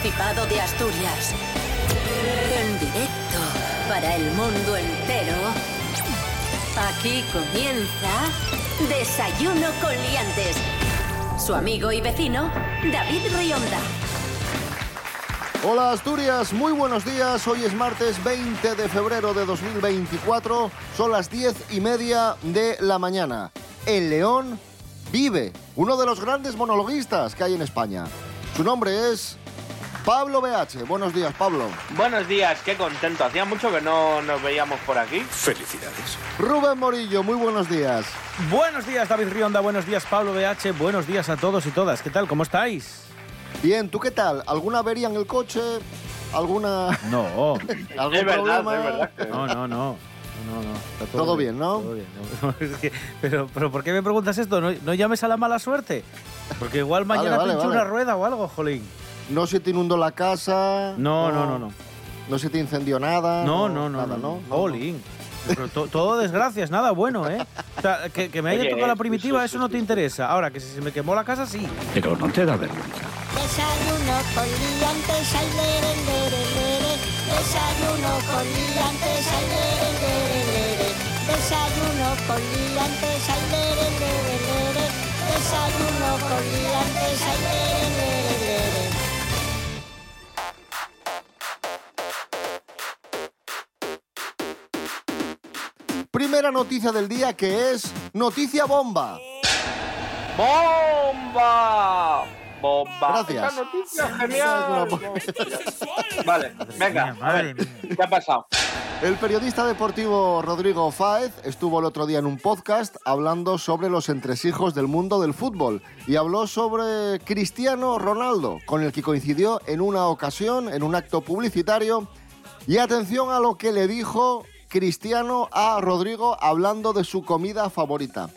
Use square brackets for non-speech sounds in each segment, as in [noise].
Principado de Asturias. En directo para el mundo entero. Aquí comienza Desayuno con Liantes. Su amigo y vecino, David Rionda. Hola Asturias, muy buenos días. Hoy es martes 20 de febrero de 2024. Son las 10 y media de la mañana. El León vive, uno de los grandes monologuistas que hay en España. Su nombre es Pablo BH. Buenos días, Pablo. Buenos días, qué contento. Hacía mucho que no nos veíamos por aquí. Felicidades. Rubén Morillo, muy buenos días. Buenos días, David Rionda. Buenos días, Pablo BH. Buenos días a todos y todas. ¿Qué tal? ¿Cómo estáis? Bien, ¿tú qué tal? ¿Alguna avería en el coche? ¿Alguna... No. [laughs] ¿Algún Es verdad, problema? es verdad. que- No, no, no. No, no, está Todo bien, ¿no? Todo bien. no. [laughs] Pero, pero ¿por qué me preguntas esto? ¿No, no llames a la mala suerte? Porque igual Vale, mañana vale, pincho vale. una rueda o algo, jolín. No se te inundó la casa. No, no, no, no. No se te incendió nada. No, no, no. Nada, no. Pero to- todo desgracias, nada bueno, ¿eh? O sea, que, que me haya Oye, tocado la primitiva, eso, eso no te interesa. Ahora, que si se me quemó la casa, sí. Pero no te da vergüenza. Desayuno con liantes, ay, lere, lere, lere. Desayuno con liantes, ay, lere, lere, lere. Desayuno con liantes, ay, lere, lere, lere. Desayuno con liantes, lere, lere, lere. Primera noticia del día que es noticia bomba. ¡Bomba! ¡Bomba! Gracias. Esta noticia genial. vale, venga, a ver. ¿qué ha pasado? El periodista deportivo Rodrigo Fáez estuvo el otro día en un podcast hablando sobre los entresijos del mundo del fútbol y habló sobre Cristiano Ronaldo, con el que coincidió en una ocasión en un acto publicitario. Y atención a lo que le dijo Cristiano a Rodrigo hablando de su comida favorita.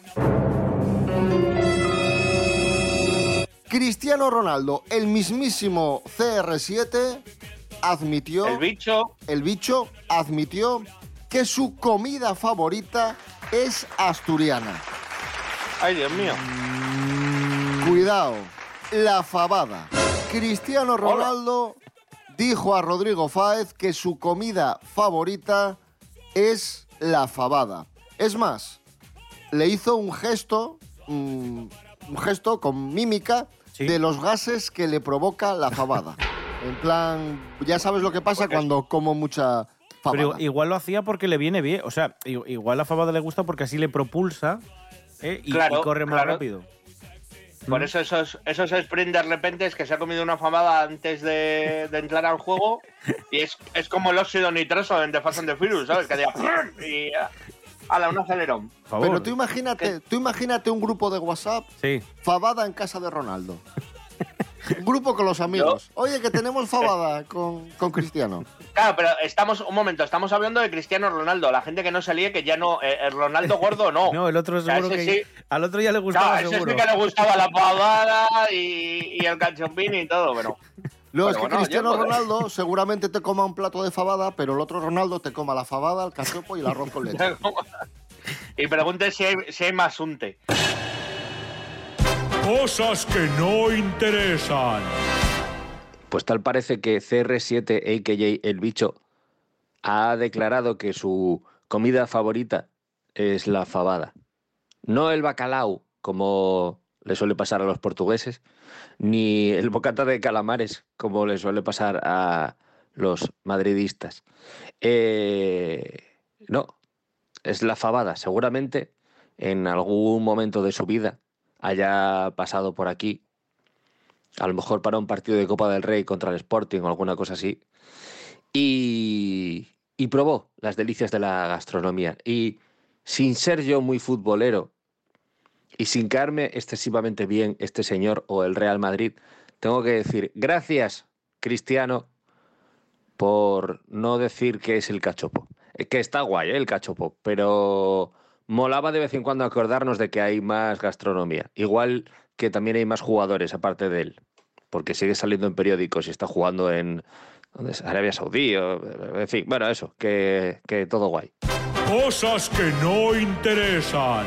Cristiano Ronaldo, el mismísimo CR7, admitió El bicho. el bicho admitió que su comida favorita es asturiana. Ay, Dios mío. Cuidado, la fabada. Cristiano Ronaldo dijo a Rodrigo Fáez que su comida favorita es la fabada. Es más, le hizo un gesto, mm, un gesto con mímica Sí. de los gases que le provoca la fabada. [laughs] En plan, ya sabes lo que pasa cuando como mucha fabada. Pero igual lo hacía porque le viene bien. O sea, igual la fabada le gusta porque así le propulsa ¿eh? y, Claro, y corre más claro. rápido. Por eso esos, esos sprints de repente es que se ha comido una famada antes de, de entrar al juego y es, es como el óxido nitroso en The Fast and the Furious, ¿sabes? Que diga [laughs] y a la un acelerón. Pero tú imagínate, tú imagínate un grupo de WhatsApp Sí. Fabada en casa de Ronaldo. Un [laughs] grupo con los amigos. Oye, que tenemos [laughs] fabada con, con Cristiano. Claro, pero estamos, un momento, estamos hablando de Cristiano Ronaldo, la gente que no se líe que ya no, eh, el Ronaldo gordo no. [laughs] No, el otro O sea, seguro que. sí. Al otro ya le Claro, gustaba ese seguro. sí que le gustaba la pavada y, y el cachompín y todo, pero. Luego Pero es que bueno, Cristiano Ronaldo seguramente te coma un plato de fabada, pero el otro Ronaldo te coma la fabada, el cachopo y el arroz con leche. y pregunte si hay, si hay más unte. Cosas que no interesan. Pues tal parece que CR7, a.k.a. El Bicho, ha declarado que su comida favorita es la fabada. No el bacalao, como le suele pasar a los portugueses, ni el bocata de calamares, como le suele pasar a los madridistas. Eh, no, es la fabada. Seguramente en algún momento de su vida haya pasado por aquí a lo mejor para un partido de Copa del Rey contra el Sporting o alguna cosa así, y, y probó las delicias de la gastronomía. Y sin ser yo muy futbolero y sin caerme excesivamente bien este señor o el Real Madrid, tengo que decir gracias, Cristiano, por no decir que es el cachopo. Eh, Que está guay, ¿eh? el cachopo, pero molaba de vez en cuando acordarnos de que hay más gastronomía. Igual que también hay más jugadores aparte de él, porque sigue saliendo en periódicos y está jugando en ¿dónde es? Arabia Saudí, o- en fin, bueno, eso, que, que todo guay. Cosas que no interesan.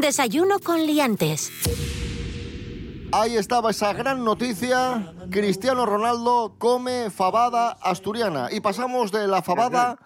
Desayuno con liantes. Ahí estaba esa gran noticia. Cristiano Ronaldo come fabada asturiana. Y pasamos de la fabada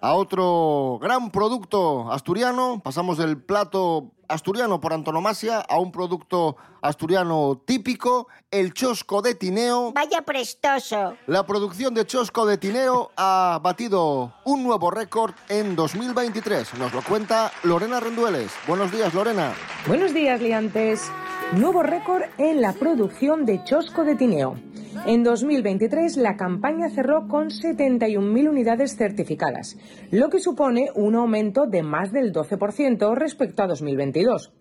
a otro gran producto asturiano. Pasamos del plato asturiano por antonomasia a un producto asturiano típico, el chosco de Tineo. Vaya prestoso. La producción de chosco de Tineo ha batido un nuevo récord en 2023. Nos lo cuenta Lorena Rendueles. Buenos días, Lorena. Buenos días, liantes. Nuevo récord en la producción de chosco de Tineo. En 2023 la campaña cerró con 71.000 unidades certificadas, lo que supone un aumento de más del 12% respecto a 2022.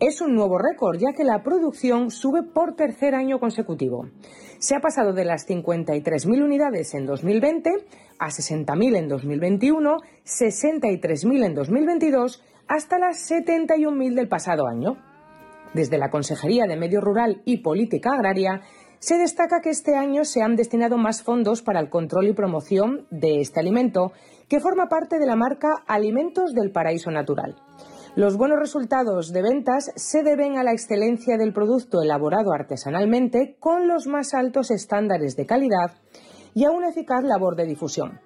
Es un nuevo récord ya que la producción sube por tercer año consecutivo. Se ha pasado de las 53.000 unidades en 2020 a 60.000 en 2021, 63.000 en 2022 hasta las 71.000 del pasado año. Desde la Consejería de Medio Rural y Política Agraria se destaca que este año se han destinado más fondos para el control y promoción de este alimento, que forma parte de la marca Alimentos del Paraíso Natural. Los buenos resultados de ventas se deben a la excelencia del producto elaborado artesanalmente con los más altos estándares de calidad y a una eficaz labor de difusión.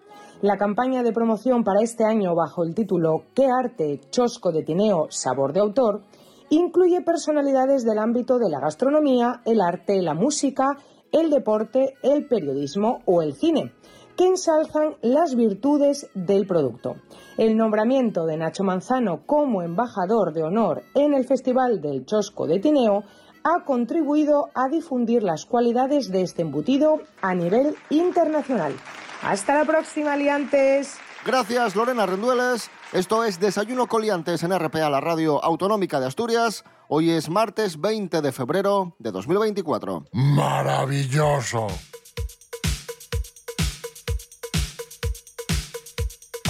La campaña de promoción para este año bajo el título ¿Qué arte? Chosco de Tineo, sabor de autor incluye personalidades del ámbito de la gastronomía, el arte, la música, el deporte, el periodismo o el cine, que ensalzan las virtudes del producto. El nombramiento de Nacho Manzano como embajador de honor en el Festival del Chosco de Tineo ha contribuido a difundir las cualidades de este embutido a nivel internacional. Hasta la próxima, aliantes. Gracias, Lorena Rendueles. Esto es Desayuno Coliantes en RPA, la radio autonómica de Asturias. Hoy es martes 20 de febrero de 2024. Maravilloso.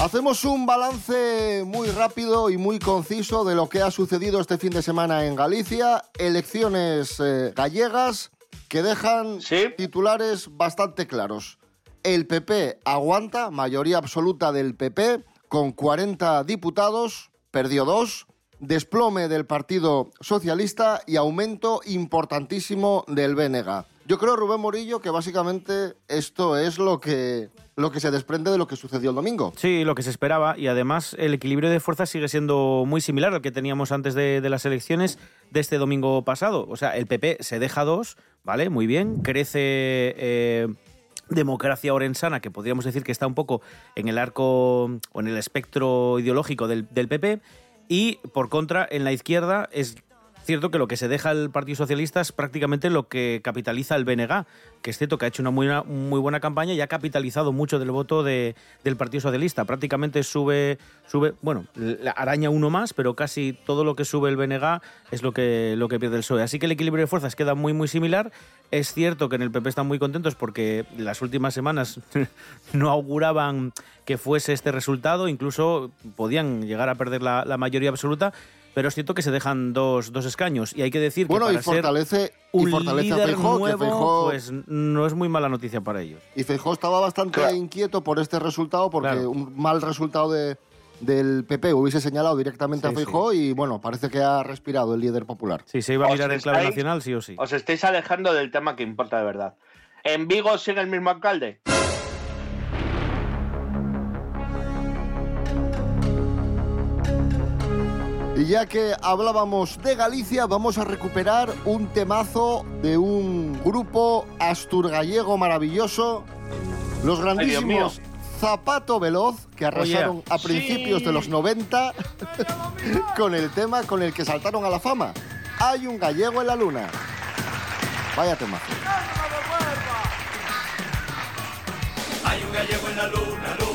Hacemos un balance muy rápido y muy conciso de lo que ha sucedido este fin de semana en Galicia. Elecciones eh, gallegas que dejan Sí. titulares bastante claros. El PP aguanta, mayoría absoluta del PP, con 40 diputados, perdió dos, desplome del Partido Socialista y aumento importantísimo del BNG. Yo creo, Rubén Morillo, que básicamente esto es lo que, lo que se desprende de lo que sucedió el domingo. Sí, lo que se esperaba y además el equilibrio de fuerzas sigue siendo muy similar al que teníamos antes de, las elecciones de este domingo pasado. O sea, el PP se deja dos, ¿vale? Muy bien, crece eh, democracia orensana, que podríamos decir que está un poco en el arco o en el espectro ideológico del, del PP, y por contra, en la izquierda es cierto que lo que se deja el Partido Socialista es prácticamente lo que capitaliza el BNG, que es cierto que ha hecho una muy, buena- campaña y ha capitalizado mucho del voto de- del Partido Socialista. Prácticamente sube, sube, bueno, araña uno más, pero casi todo lo que sube el BNG es lo que, lo que pierde el PSOE. Así que el equilibrio de fuerzas queda muy, muy similar. Es cierto que en el PP están muy contentos porque las últimas semanas [laughs] no auguraban que fuese este resultado, incluso podían llegar a perder la mayoría absoluta, pero es cierto que se dejan dos, dos escaños. Y hay que decir Bueno, que y para ser fortalece, y un fortalece a que nuevo, Feijóo- pues no es muy mala noticia para ellos. Y Feijóo estaba bastante Claro. inquieto por este resultado, porque Claro. un mal resultado de, del PP hubiese señalado directamente a Sí, Feijóo y bueno, parece que ha respirado el líder popular. Si se iba a mirar en clave nacional, sí o sí. Os estáis alejando del tema que importa de verdad. ¿En Vigo sigue el mismo alcalde? Y ya que hablábamos de Galicia, vamos a recuperar un temazo de un grupo asturgallego maravilloso, los grandísimos Zapato Veloz, que arrasaron a principios de los 90 [laughs] con el tema con el que saltaron a la fama. Hay un gallego en la luna. Vaya temazo. Hay un gallego en la luna, luna,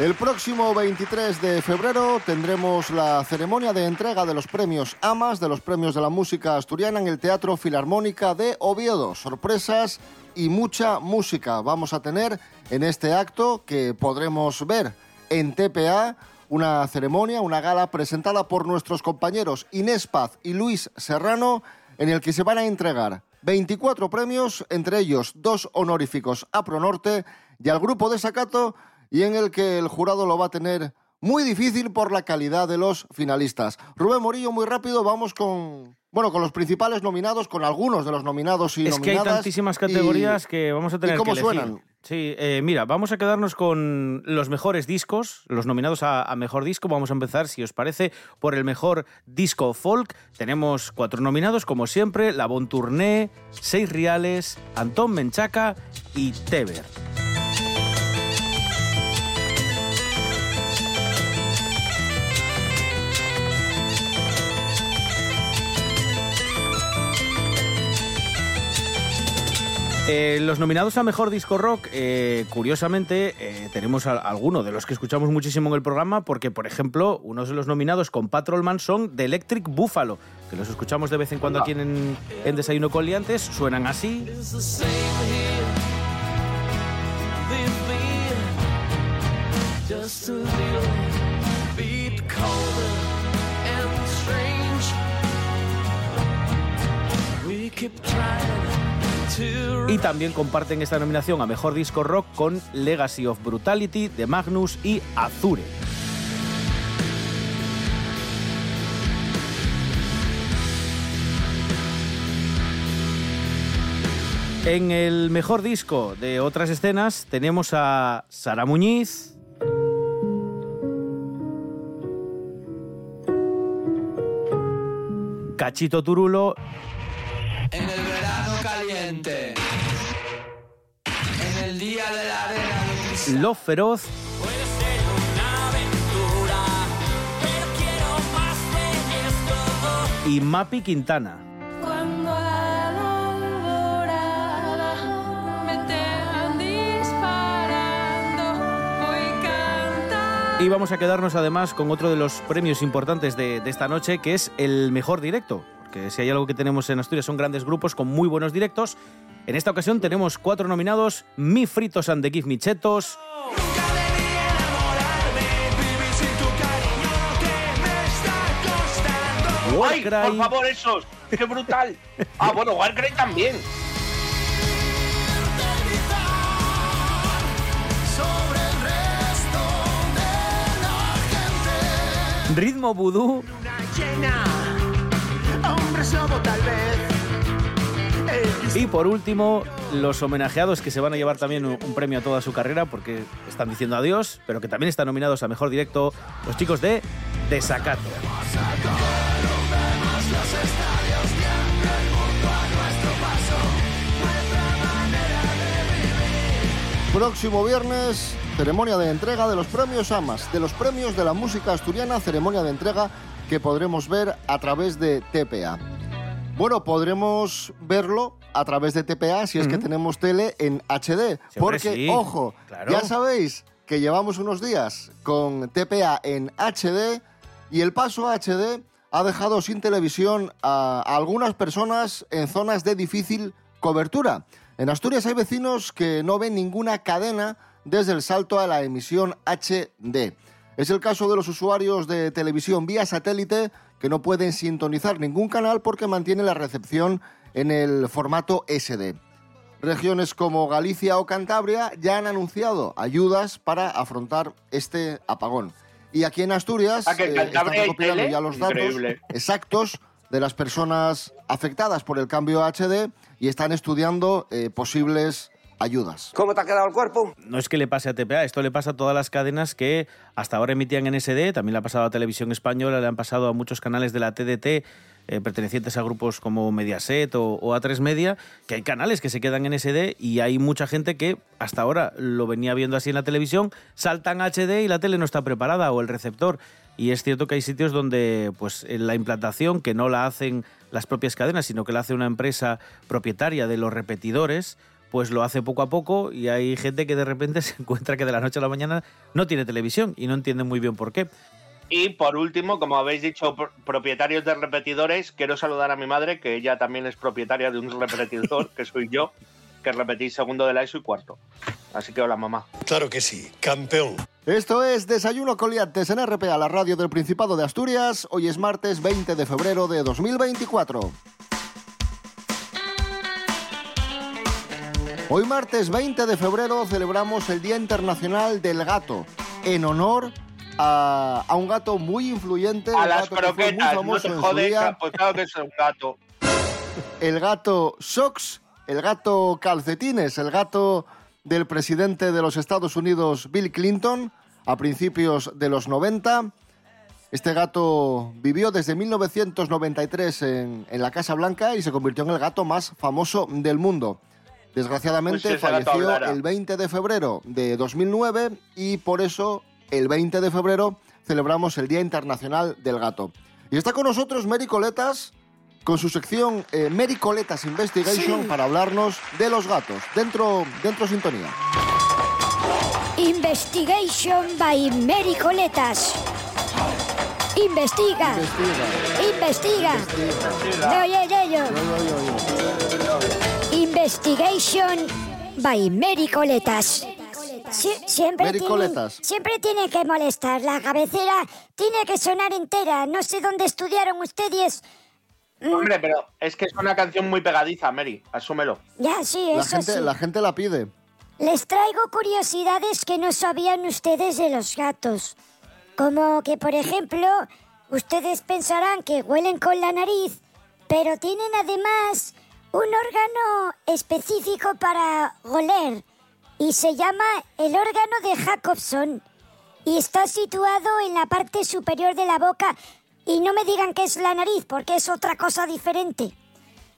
El próximo 23 de febrero tendremos la ceremonia de entrega de los premios AMAS, de los premios de la música asturiana en el Teatro Filarmónica de Oviedo. Sorpresas y mucha música vamos a tener en este acto que podremos ver en TPA, una ceremonia, una gala presentada por nuestros compañeros Inés Paz y Luis Serrano, en el que se van a entregar 24 premios, entre ellos dos honoríficos a Pronorte y al grupo de Sacato, y en el que el jurado lo va a tener muy difícil por la calidad de los finalistas. Rubén Morillo, muy rápido, vamos con bueno, con los principales nominados, con algunos de los nominados y es que hay nominadas, tantísimas y- categorías que vamos a tener ¿Y cómo que elegir. suenan? Sí, eh, mira, vamos a quedarnos con los mejores discos, los nominados a, a mejor disco. Vamos a empezar, si os parece, por el mejor disco folk. Tenemos cuatro nominados, como siempre: La Bon Tourné, Seis Reales, Antón Menchaca y Teber. Eh, los nominados a Mejor Disco Rock, eh, curiosamente, eh, tenemos a, alguno de los que escuchamos muchísimo en el programa, porque, por ejemplo, unos de los nominados con Patrolman son de Electric Buffalo, que los escuchamos de vez en cuando aquí en, en Desayuno con Liantes, suenan así. Y también comparten esta nominación a Mejor Disco Rock con Legacy of Brutality de Magnus y Azure. En el mejor disco de otras escenas tenemos a Sara Muñiz, Cachito Turulo caliente. En el día de la arena. Love Feroz Puede ser una aventura, pero quiero más de esto. y Mapi Quintana. Cuando a la alborada me estén disparando, voy cantando. Y vamos a quedarnos además con otro de los premios importantes de, de esta noche, que es el mejor directo. Porque si hay algo que tenemos en Asturias son grandes grupos con muy buenos directos. En esta ocasión tenemos cuatro nominados: Mi Fritos and the Give Me Chetos, Nunca debí enamorarme, vivir sin tu cariño que me está costando. ¡Ay, por favor, esos! ¡Qué brutal! [laughs] Ah, bueno, Warcry también. Ritmo Vudú y por último los homenajeados que se van a llevar también un, un premio a toda su carrera porque están diciendo adiós, pero que también están nominados a Mejor Directo los chicos de Desacato. Próximo viernes, ceremonia de entrega de los premios AMAS, de los premios de la música asturiana, ceremonia de entrega que podremos ver a través de TPA. Bueno, podremos verlo a través de TPA si es que tenemos tele en HD. Sí, hombre, porque, sí, ojo, claro. ya sabéis que llevamos unos días con TPA en HD y el paso a HD ha dejado sin televisión a algunas personas en zonas de difícil cobertura. En Asturias hay vecinos que no ven ninguna cadena desde el salto a la emisión HD. Es el caso de los usuarios de televisión vía satélite que no pueden sintonizar ningún canal porque mantiene la recepción en el formato SD. Regiones como Galicia o Cantabria ya han anunciado ayudas para afrontar este apagón. Y aquí en Asturias Ah, eh, están recopilando ya los datos Increíble. exactos de las personas afectadas por el cambio HD y están estudiando eh, posibles ayudas. ¿Cómo te ha quedado el cuerpo? no es que le pase a TPA, esto le pasa a todas las cadenas que hasta ahora emitían en SD, también le ha pasado a Televisión Española, le han pasado a muchos canales de la TDT eh, pertenecientes a grupos como Mediaset o, o A3 Media, que hay canales que se quedan en SD y hay mucha gente que hasta ahora lo venía viendo así en la televisión, saltan a HD y la tele no está preparada o el receptor. Y es cierto que hay sitios donde pues la implantación, que no la hacen las propias cadenas, sino que la hace una empresa propietaria de los repetidores, pues lo hace poco a poco y hay gente que de repente [laughs] se encuentra que de la noche a la mañana no tiene televisión y no entiende muy bien por qué. Y por último, como habéis dicho, pr- propietarios de repetidores, quiero saludar a mi madre, que ella también es propietaria de un [laughs] repetidor, que soy yo, que repetí segundo de la ESO y cuarto. Así que hola, mamá. Claro que sí, campeón. Esto es Desayuno con Liantes en RPA, la radio del Principado de Asturias. Hoy es martes 20 de febrero de 2024. Hoy martes 20 de febrero celebramos el Día Internacional del Gato, en honor a, a un gato muy influyente, A las fue muy croquetas, no te en su jode, día, pues claro que es un gato. el gato Sox, el gato Calcetines, el gato del presidente de los Estados Unidos, Bill Clinton, a principios de los 90. Este gato vivió desde 1993 en, en la Casa Blanca y se convirtió en el gato más famoso del mundo. Desgraciadamente Pues falleció el 20 de febrero de 2009 y por eso el 20 de febrero celebramos el Día Internacional del Gato. Y está con nosotros Mary Coletas con su sección eh, Mary Coletas Investigation Sí. para hablarnos de los gatos. Dentro, dentro sintonía. Investigation by Mary Coletas. Investiga. Investiga. Investiga. No ello. Investigation by Mary Coletas. Sie- siempre, Mary tiene, Coletas. siempre tiene que molestar. La cabecera tiene que sonar entera. No sé dónde estudiaron ustedes. Mm, Hombre, pero es que es una canción muy pegadiza, Mary, asúmelo. Ya, sí, La eso gente, sí. la gente la pide. Les traigo curiosidades que no sabían ustedes de los gatos. Como que, por ejemplo, ustedes pensarán que huelen con la nariz, pero tienen además un órgano específico para oler y se llama el órgano de Jacobson y está situado en la parte superior de la boca y no me digan que es la nariz porque es otra cosa diferente.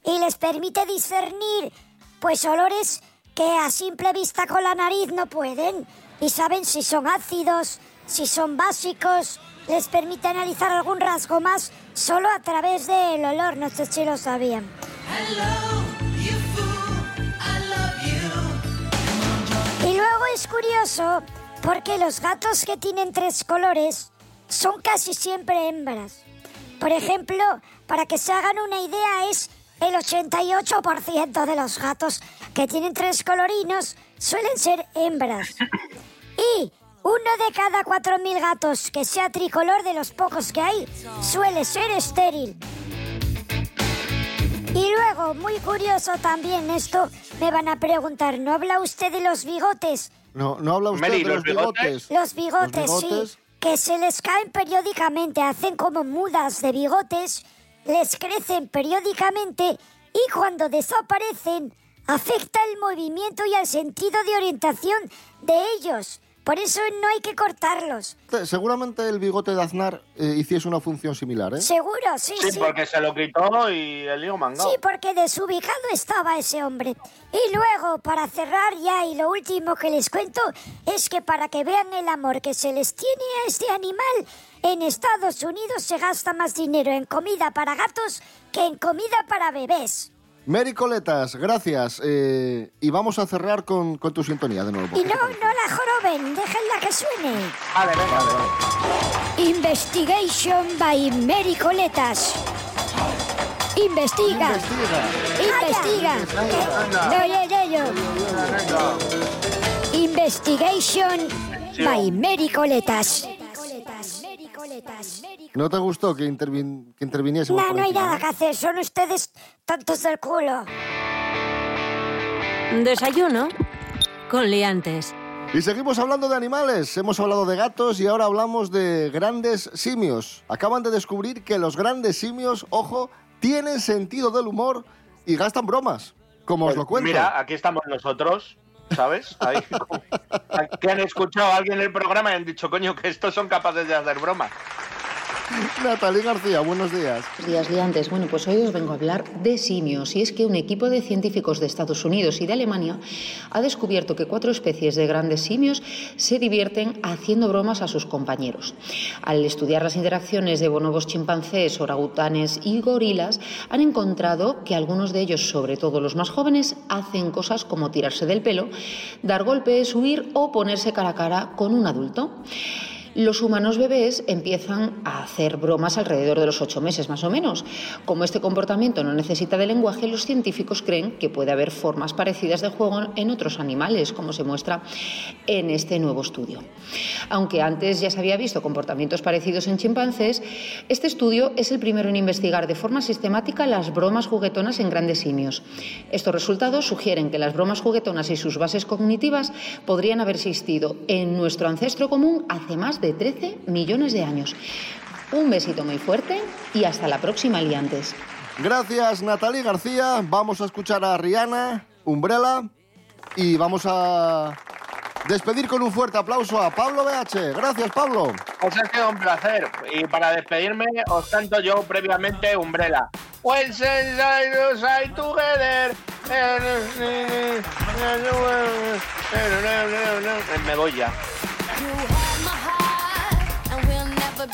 Y les permite discernir pues olores que a simple vista con la nariz no pueden. Y saben si son ácidos, si son básicos, les permite analizar algún rasgo más solo a través del olor, no sé si lo sabían. Y luego es curioso porque los gatos que tienen tres colores son casi siempre hembras. Por ejemplo, para que se hagan una idea, es el 88% de los gatos que tienen tres colorinos suelen ser hembras. Y uno de cada 4.000 gatos que sea tricolor de los pocos que hay suele ser estéril. Y luego, muy curioso también esto, me van a preguntar, ¿no habla usted de los bigotes? No, no habla usted de ¿los los bigotes. Los bigotes, Los bigotes. sí, que se les caen periódicamente, hacen como mudas de bigotes, les crecen periódicamente y cuando desaparecen afecta el movimiento y el sentido de orientación de ellos. Por eso no hay que cortarlos. Te- Seguramente el bigote de Aznar eh, hiciese una función similar, ¿eh? Seguro, sí, Sí, sí. porque se lo quitó y el lío mangado. Sí, porque desubicado estaba ese hombre. Y luego, para cerrar ya, y lo último que les cuento, es que para que vean el amor que se les tiene a este animal, en Estados Unidos se gasta más dinero en comida para gatos que en comida para bebés. Mary Coletas, gracias. eh, y vamos a cerrar con, con tu sintonía de nuevo. Y no, no la joroben, déjenla que suene. Vale, venga. Investigation by Mary Coletas. Investiga. Investiga. Investiga. No ello. Investigation by Mary Coletas. ¿No te gustó que, intervin- que interviniésemos No, no hay nada que hacer, son ustedes tontos del culo. Desayuno con liantes. Y seguimos hablando de animales. Hemos hablado de gatos y ahora hablamos de grandes simios. Acaban de descubrir que los grandes simios, ojo, tienen sentido del humor y gastan bromas. Como os lo cuento. Pues Mira, aquí estamos nosotros, ¿sabes? Ahí, [laughs] que han escuchado a alguien en el programa y han dicho, coño, que estos son capaces de hacer bromas. [laughs] Natalie García, buenos días. Buenos días, liantes. Bueno, pues hoy os vengo a hablar de simios. Y es que un equipo de científicos de Estados Unidos y de Alemania ha descubierto que cuatro especies de grandes simios se divierten haciendo bromas a sus compañeros. Al estudiar las interacciones de bonobos chimpancés, orangutanes y gorilas, han encontrado que algunos de ellos, sobre todo los más jóvenes, hacen cosas como tirarse del pelo, dar golpes, huir o ponerse cara a cara con un adulto. Los humanos bebés empiezan a hacer bromas alrededor de los ocho meses más o menos. Como este comportamiento no necesita de lenguaje, los científicos creen que puede haber formas parecidas de juego en otros animales, como se muestra en este nuevo estudio. Aunque antes ya se había visto comportamientos parecidos en chimpancés, este estudio es el primero en investigar de forma sistemática las bromas juguetonas en grandes simios. Estos resultados sugieren que las bromas juguetonas y sus bases cognitivas podrían haber existido en nuestro ancestro común hace más de 13 millones de años. Un besito muy fuerte y hasta la próxima, liantes. Gracias, Natalie García. Vamos a escuchar a Rihanna, Umbrella, y vamos a despedir con un fuerte aplauso a Pablo BH. Gracias, Pablo. Os ha sido un placer. Y para despedirme, os canto yo previamente Umbrella. When together. Me voy ya.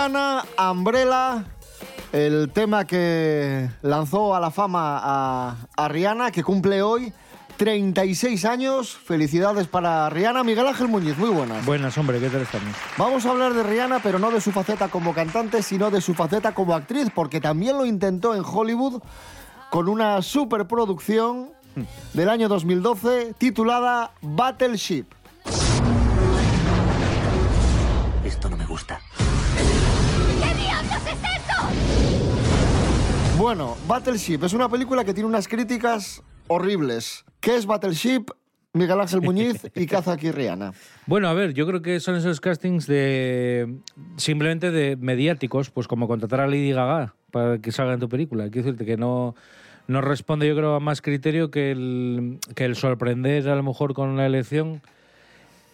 Rihanna, Umbrella, el tema que lanzó a la fama a, a Rihanna, que cumple hoy 36 años. Felicidades para Rihanna. Miguel Ángel Muñiz, muy buenas. Buenas, hombre, ¿qué tal estamos? Vamos a hablar de Rihanna, pero no de su faceta como cantante, sino de su faceta como actriz, porque también lo intentó en Hollywood con una superproducción del año 2012 titulada Battleship. Esto no me gusta. Bueno, Battleship es una película que tiene unas críticas horribles. ¿Qué es Battleship? Miguel Ángel Muñiz y [laughs] aquí Rihanna. Bueno, a ver, yo creo que son esos castings de simplemente de mediáticos, pues como contratar a Lady Gaga para que salga en tu película. Quiero decirte que no, no responde, yo creo, a más criterio que el, que el sorprender a lo mejor con la elección.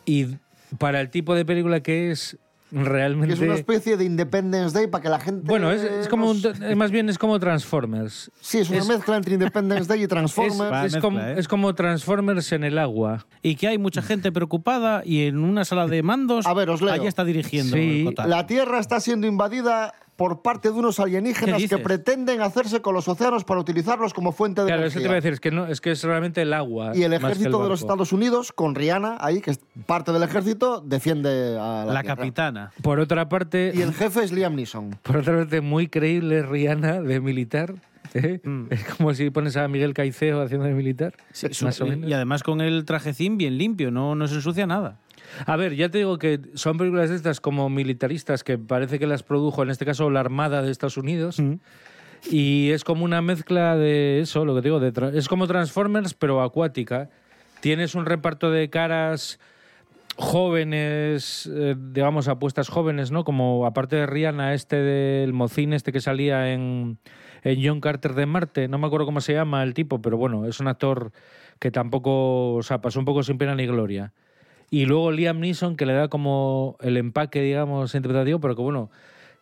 Y para el tipo de película que es realmente... Es una especie de Independence Day para que la gente... Bueno, es, es como un- más bien es como Transformers. Sí, es una mezcla entre Independence Day y [laughs] Transformers. Es, es como, es como Transformers en el agua. Y que hay mucha gente preocupada y en una sala de mandos A ver, os leo. allá está dirigiendo Sí. La Tierra está siendo invadida por parte de unos alienígenas ¿Qué que pretenden hacerse con los océanos para utilizarlos como fuente de Claro, eso te energía. iba a decir, es que, no, es que es realmente el agua. Y el ejército de los. Estados Unidos, con Rihanna ahí, que es parte del ejército, defiende a la, capitana. Por otra parte, Y el jefe es Liam Neeson. [laughs] por otra parte, muy creíble Rihanna de militar. ¿eh? Es como si pones a Miguel Caicedo haciendo de militar. Mm. Sí, su- más o menos. Y además con el trajecín bien limpio, no, no se ensucia nada. A ver, ya te digo que son películas de estas como militaristas que parece que las produjo, en este caso, la Armada de Estados Unidos. Mm. Y es como una mezcla de eso, lo que te digo, de es como Transformers, pero acuática. Tienes un reparto de caras jóvenes, eh, digamos, apuestas jóvenes, ¿no? Como aparte de Rihanna, este del mocín, este que salía en, en John Carter de Marte, no me acuerdo cómo se llama el tipo, pero bueno, es un actor que tampoco, o sea, pasó un poco sin pena ni gloria. Y luego Liam Neeson, que le da como el empaque, digamos, interpretativo, pero que bueno,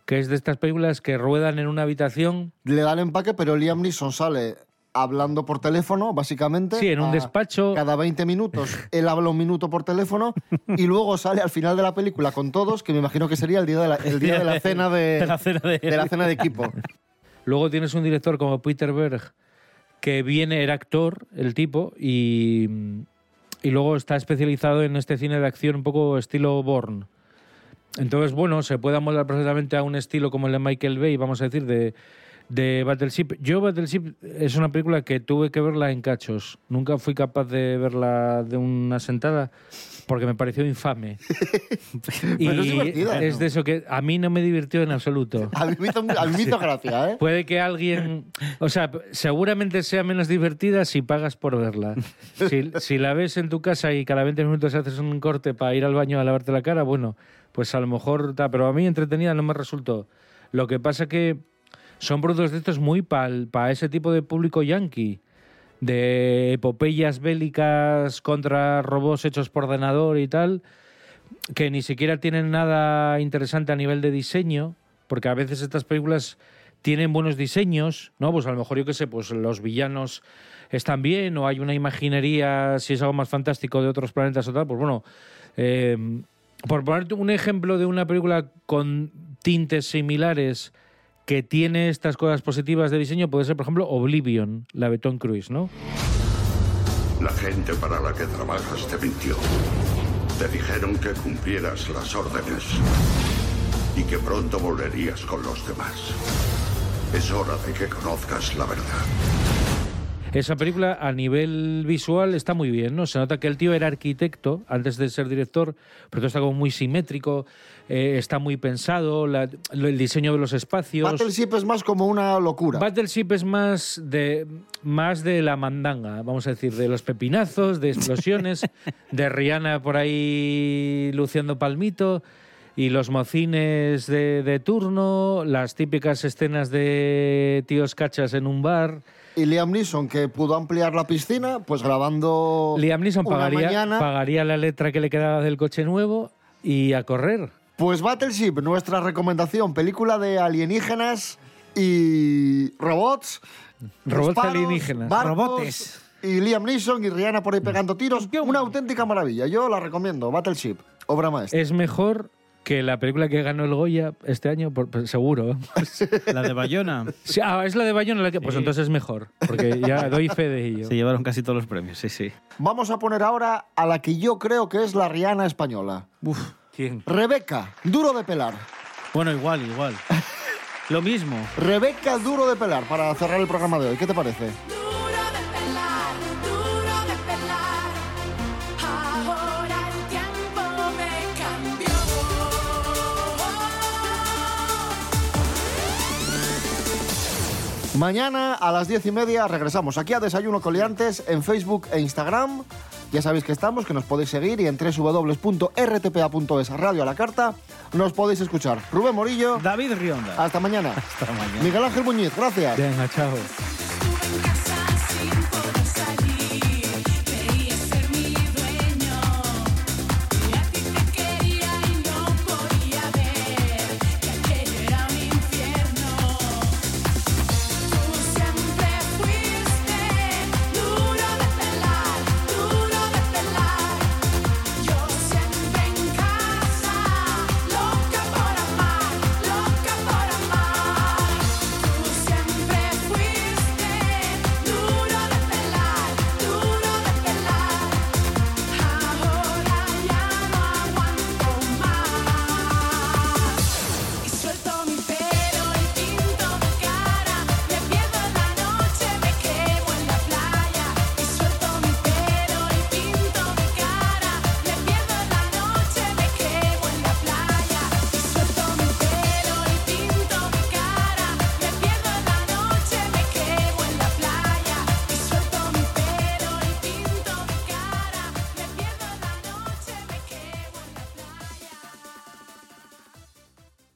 que es de estas películas que ruedan en una habitación. Le da el empaque, pero Liam Neeson sale hablando por teléfono, básicamente. Sí, en un a- despacho. Cada 20 minutos él habla un minuto por teléfono [laughs] y luego sale al final de la película con todos, que me imagino que sería el día de la, el día de la cena de, [laughs] De la cena de- de la cena de equipo. [laughs] Luego tienes un director como Peter Berg, que viene, era actor, el tipo, y, y luego está especializado en este cine de acción un poco estilo Bourne. Entonces, bueno, se puede amoldar perfectamente a un estilo como el de Michael Bay, vamos a decir, de, de Battleship. Yo, Battleship es una película que tuve que verla en cachos. Nunca fui capaz de verla de una sentada porque me pareció infame. y [laughs] Pero es es de eso que a mí no me divirtió en absoluto. [laughs] A mí me hizo, a mí me hizo [laughs] gracia, ¿eh? Puede que alguien. O sea, seguramente sea menos divertida si pagas por verla. Si, si la ves en tu casa y cada 20 minutos haces un corte para ir al baño a lavarte la cara, bueno, pues a lo mejor. ta- Pero a mí entretenida no me resultó. Lo que pasa que son productos de estos muy para ese tipo de público yankee. De epopeyas bélicas contra robots hechos por ordenador y tal que ni siquiera tienen nada interesante a nivel de diseño, porque a veces estas películas tienen buenos diseños, ¿no? Pues a lo mejor yo qué sé, pues los villanos están bien o hay una imaginería, si es algo más fantástico de otros planetas o tal, pues bueno, eh, por ponerte un ejemplo de una película con tintes similares que tiene estas cosas positivas de diseño, puede ser, por ejemplo, Oblivion, la de Tom Cruise, ¿no? La gente para la que trabajas te mintió. Te dijeron que cumplieras las órdenes y que pronto volverías con los demás. Es hora de que conozcas la verdad. Esa película a nivel visual está muy bien, ¿no? Se nota que el tío era arquitecto antes de ser director, pero todo está como muy simétrico, eh, está muy pensado, la- el diseño de los espacios. Battleship es más como una locura. Battleship es más de más de la mandanga, vamos a decir, de los pepinazos, de explosiones, [laughs] de Rihanna por ahí luciendo palmito y los mocines de, de turno, las típicas escenas de tíos cachas en un bar. Y Liam Neeson, que pudo ampliar la piscina, pues grabando Liam Neeson una pagaría, mañana. pagaría la letra que le quedaba del coche nuevo y a correr. Pues Battleship, nuestra recomendación, película de alienígenas y robots. Robots disparos, alienígenas. barcos, Robotes. Y Liam Neeson y Rihanna por ahí pegando tiros. Una auténtica maravilla. Yo la recomiendo. Battleship, obra maestra. Es mejor que la película que ganó el Goya este año, por- por- seguro. [laughs] La de Bayona. Sí, ah, es la de Bayona la que... Pues Sí. entonces es mejor, porque ya doy fe de ello. Se llevaron casi todos los premios, sí, sí. Vamos a poner ahora a la que yo creo que es la Rihanna española. ¿Quién? Rebeca, duro de pelar. Bueno, igual, igual. [laughs] Lo mismo. Rebeca, duro de pelar, para cerrar el programa de hoy. ¿Qué te parece? Mañana a las diez y media regresamos aquí a Desayuno Coliantes en Facebook e Instagram. Ya sabéis que estamos, que nos podéis seguir y en www.rtpa.es radio a la carta nos podéis escuchar. Rubén Morillo. David Rionda. Hasta mañana. Hasta mañana. Miguel Ángel Muñiz, gracias. Venga, chao.